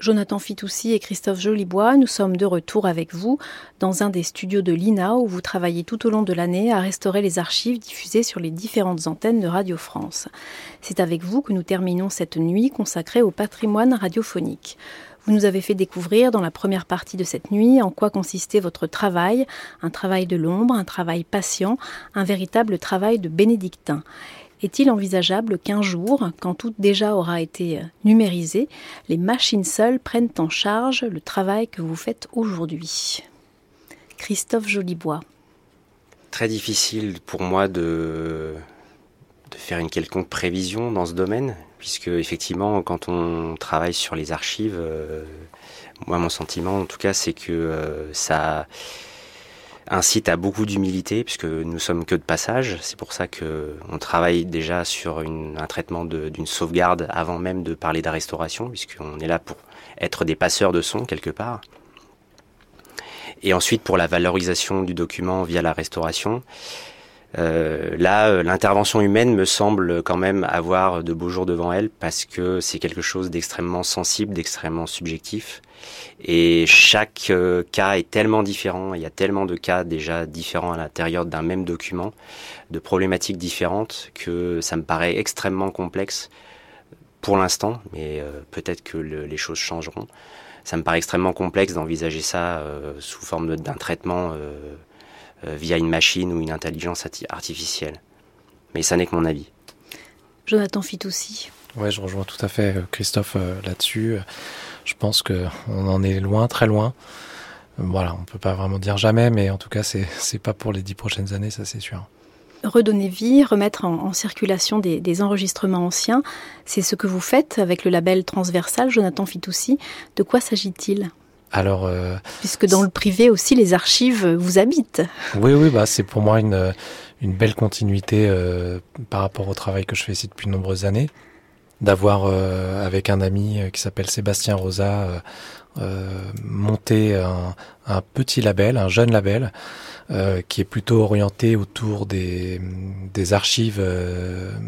Jonathan Fitoussi et Christophe Jolibois, nous sommes de retour avec vous dans un des studios de l'INA où vous travaillez tout au long de l'année à restaurer les archives diffusées sur les différentes antennes de Radio France. C'est avec vous que nous terminons cette nuit consacrée au patrimoine radiophonique. Vous nous avez fait découvrir dans la première partie de cette nuit en quoi consistait votre travail, un travail de l'ombre, un travail patient, un véritable travail de bénédictin. Est-il envisageable qu'un jour, quand tout déjà aura été euh, numérisé, les machines seules prennent en charge le travail que vous faites aujourd'hui? Christophe Jolibois. Très difficile pour moi de, faire une quelconque prévision dans ce domaine, puisque effectivement, quand on travaille sur les archives, euh, moi, mon sentiment, en tout cas, c'est que euh, ça incite à beaucoup d'humilité puisque nous sommes que de passage. C'est pour ça que on travaille déjà sur un traitement d'une sauvegarde avant même de parler de la restauration, puisqu'on est là pour être des passeurs de son quelque part. Et ensuite pour la valorisation du document via la restauration. Euh, là, euh, l'intervention humaine me semble quand même avoir de beaux jours devant elle parce que c'est quelque chose d'extrêmement sensible, d'extrêmement subjectif. Et chaque euh, cas est tellement différent, il y a tellement de cas déjà différents à l'intérieur d'un même document, de problématiques différentes, que ça me paraît extrêmement complexe pour l'instant, mais peut-être que les choses changeront. Ça me paraît extrêmement complexe d'envisager ça sous forme d'un traitement via une machine ou une intelligence artificielle. Mais ça n'est que mon avis. Jonathan Fitoussi. Ouais, je rejoins tout à fait euh, Christophe euh, là-dessus. Je pense qu'on en est loin, très loin. Voilà, on peut pas vraiment dire jamais, mais en tout cas, c'est c'est pas pour les dix prochaines années, ça c'est sûr. Redonner vie, remettre en, circulation des, des, enregistrements anciens, c'est ce que vous faites avec le label transversal Jonathan Fitoussi. De quoi s'agit-il? Alors, euh, puisque dans le privé aussi, les archives vous habitent. Oui, oui, bah c'est pour moi une une belle continuité euh, par rapport au travail que je fais ici depuis de nombreuses années, d'avoir euh, avec un ami qui s'appelle Sébastien Rosa monté un, un, petit label, un jeune label. qui est plutôt orienté autour des, des archives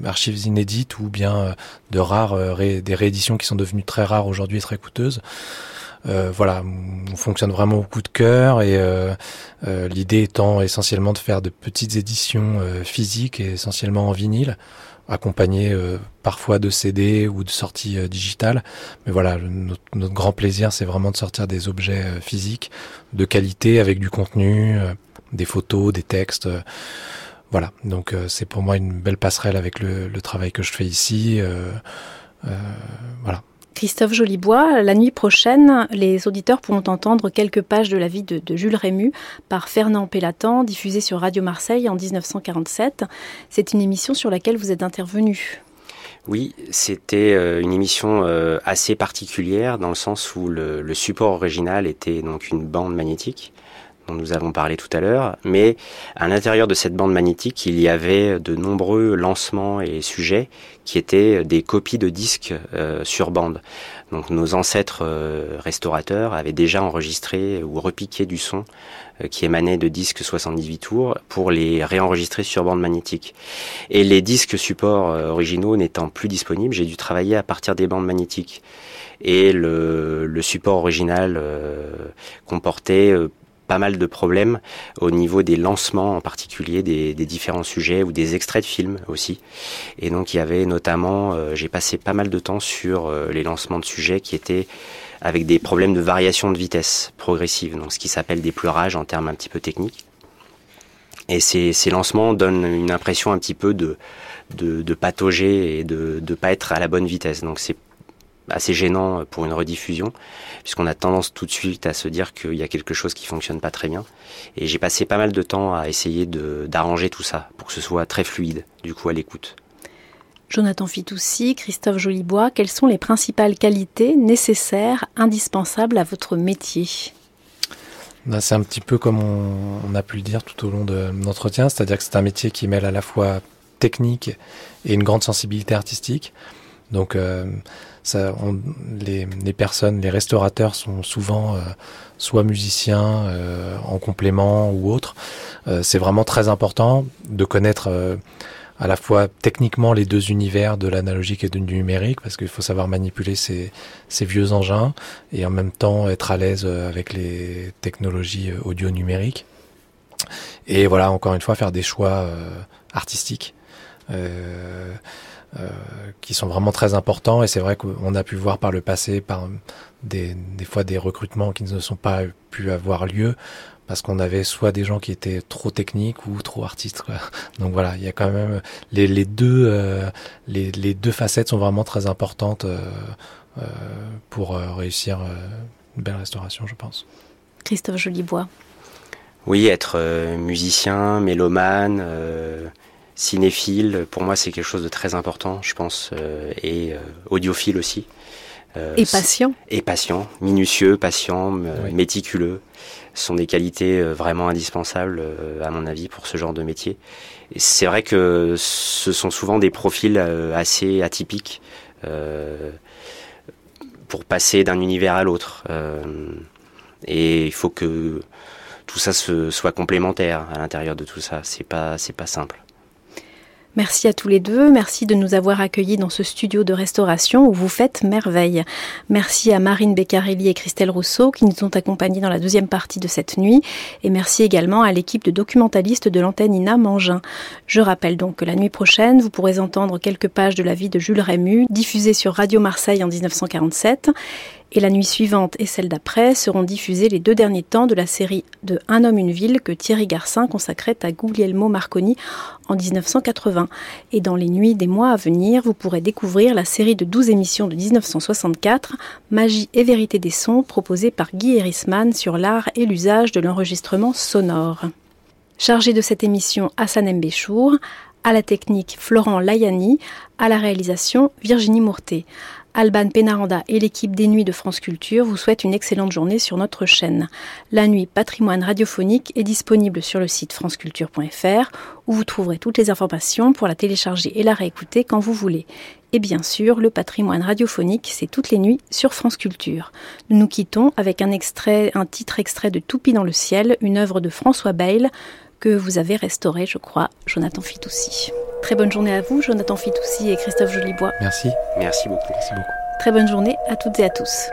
archives inédites ou bien de rares des rééditions qui sont devenues très rares aujourd'hui et très coûteuses. Euh, voilà, on fonctionne vraiment au coup de cœur et euh, euh, l'idée étant essentiellement de faire de petites éditions physiques et essentiellement en vinyle accompagnées parfois de CD ou de sorties digitales. Mais voilà, notre, grand plaisir, c'est vraiment de sortir des objets physiques de qualité avec du contenu, des photos, des textes. voilà, donc c'est pour moi une belle passerelle avec le, le, travail que je fais ici. voilà. Christophe Jolibois, la nuit prochaine, les auditeurs pourront entendre quelques pages de la vie de, Jules Rému par Fernand Pellatan, diffusée sur Radio Marseille en 1947. C'est une émission sur laquelle vous êtes intervenu. Oui, c'était euh, une émission euh, assez particulière dans le sens où le, support original était donc une bande magnétique dont nous avons parlé tout à l'heure, mais à l'intérieur de cette bande magnétique, il y avait de nombreux lancements et sujets qui étaient des copies de disques euh, sur bande. Donc nos ancêtres euh, restaurateurs avaient déjà enregistré ou repiqué du son euh, qui émanait de disques 78 tours pour les réenregistrer sur bande magnétique. Et les disques supports originaux n'étant plus disponibles, j'ai dû travailler à partir des bandes magnétiques. Et le, le support original comportait pas mal de problèmes au niveau des lancements en particulier des, différents sujets ou des extraits de films aussi. Et donc il y avait notamment, euh, j'ai passé pas mal de temps sur euh, les lancements de sujets qui étaient avec des problèmes de variation de vitesse progressive, donc ce qui s'appelle des pleurages en termes un petit peu techniques. Et ces, lancements donnent une impression un petit peu de, de, de patauger et de ne pas être à la bonne vitesse. Donc c'est assez gênant pour une rediffusion, puisqu'on a tendance tout de suite à se dire qu'il y a quelque chose qui fonctionne pas très bien. Et j'ai passé pas mal de temps à essayer d'arranger tout ça pour que ce soit très fluide, du coup, à l'écoute. Jonathan Fitoussi, Christophe Jolibois, quelles sont les principales qualités nécessaires, indispensables à votre métier? C'est un petit peu comme on, a pu le dire tout au long de l'entretien, c'est-à-dire que c'est un métier qui mêle à la fois technique et une grande sensibilité artistique. Donc euh, les, personnes, les restaurateurs sont souvent euh, soit musiciens euh, en complément ou autre. c'est vraiment très important de connaître à la fois techniquement les deux univers de l'analogique et du numérique, parce qu'il faut savoir manipuler ces, vieux engins et en même temps être à l'aise avec les technologies audio numériques. Et voilà, encore une fois, faire des choix artistiques. Euh, euh, qui sont vraiment très importants et c'est vrai qu'on a pu voir par le passé par des, des fois des recrutements qui ne sont pas pu avoir lieu parce qu'on avait soit des gens qui étaient trop techniques ou trop artistes. Quoi. Donc voilà, il y a quand même les, les deux euh, les, les, deux facettes sont vraiment très importantes euh, euh, pour réussir une belle restauration, je pense. Christophe Jolibois. Oui, être musicien, mélomane cinéphile, pour moi, c'est quelque chose de très important, je pense, euh, et euh, audiophile aussi. Euh, et patient. Et patient, minutieux, patient, méticuleux, sont des qualités vraiment indispensables, à mon avis, pour ce genre de métier. C'est vrai que ce sont souvent des profils assez atypiques pour passer d'un univers à l'autre. et il faut que tout ça se, soit complémentaire à l'intérieur de tout ça. C'est pas, c'est pas simple. Merci à tous les deux. Merci de nous avoir accueillis dans ce studio de restauration où vous faites merveille. Merci à Marine Beccarelli et Christelle Rousseau qui nous ont accompagnés dans la deuxième partie de cette nuit. Et merci également à l'équipe de documentalistes de l'antenne INA Mangin. Je rappelle donc que la nuit prochaine, vous pourrez entendre quelques pages de la vie de Jules Rému, diffusée sur Radio Marseille en 1947 et la nuit suivante et celle d'après seront diffusés les deux derniers temps de la série de Un homme, une ville que Thierry Garcin consacrait à Guglielmo Marconi en 1980. Et dans les nuits des mois à venir, vous pourrez découvrir la série de 12 émissions de 1964, Magie et vérité des sons, proposée par Guy Erisman sur l'art et l'usage de l'enregistrement sonore. Chargé de cette émission Hassan Mbéchour, à la technique Florent Layani, à la réalisation Virginie Mourtet. Alban Penaranda et l'équipe des Nuits de France Culture vous souhaitent une excellente journée sur notre chaîne. La Nuit Patrimoine radiophonique est disponible sur le site franceculture.fr où vous trouverez toutes les informations pour la télécharger et la réécouter quand vous voulez. Et bien sûr, le patrimoine radiophonique, c'est toutes les nuits sur France Culture. Nous nous quittons avec un extrait, un titre extrait de Toupie dans le ciel, une œuvre de François Bayle que vous avez restauré, je crois, Jonathan Fitoussi. Très bonne journée à vous, Jonathan Fitoussi et Christophe Jolibois. Merci. Merci beaucoup. Merci beaucoup. Très bonne journée à toutes et à tous.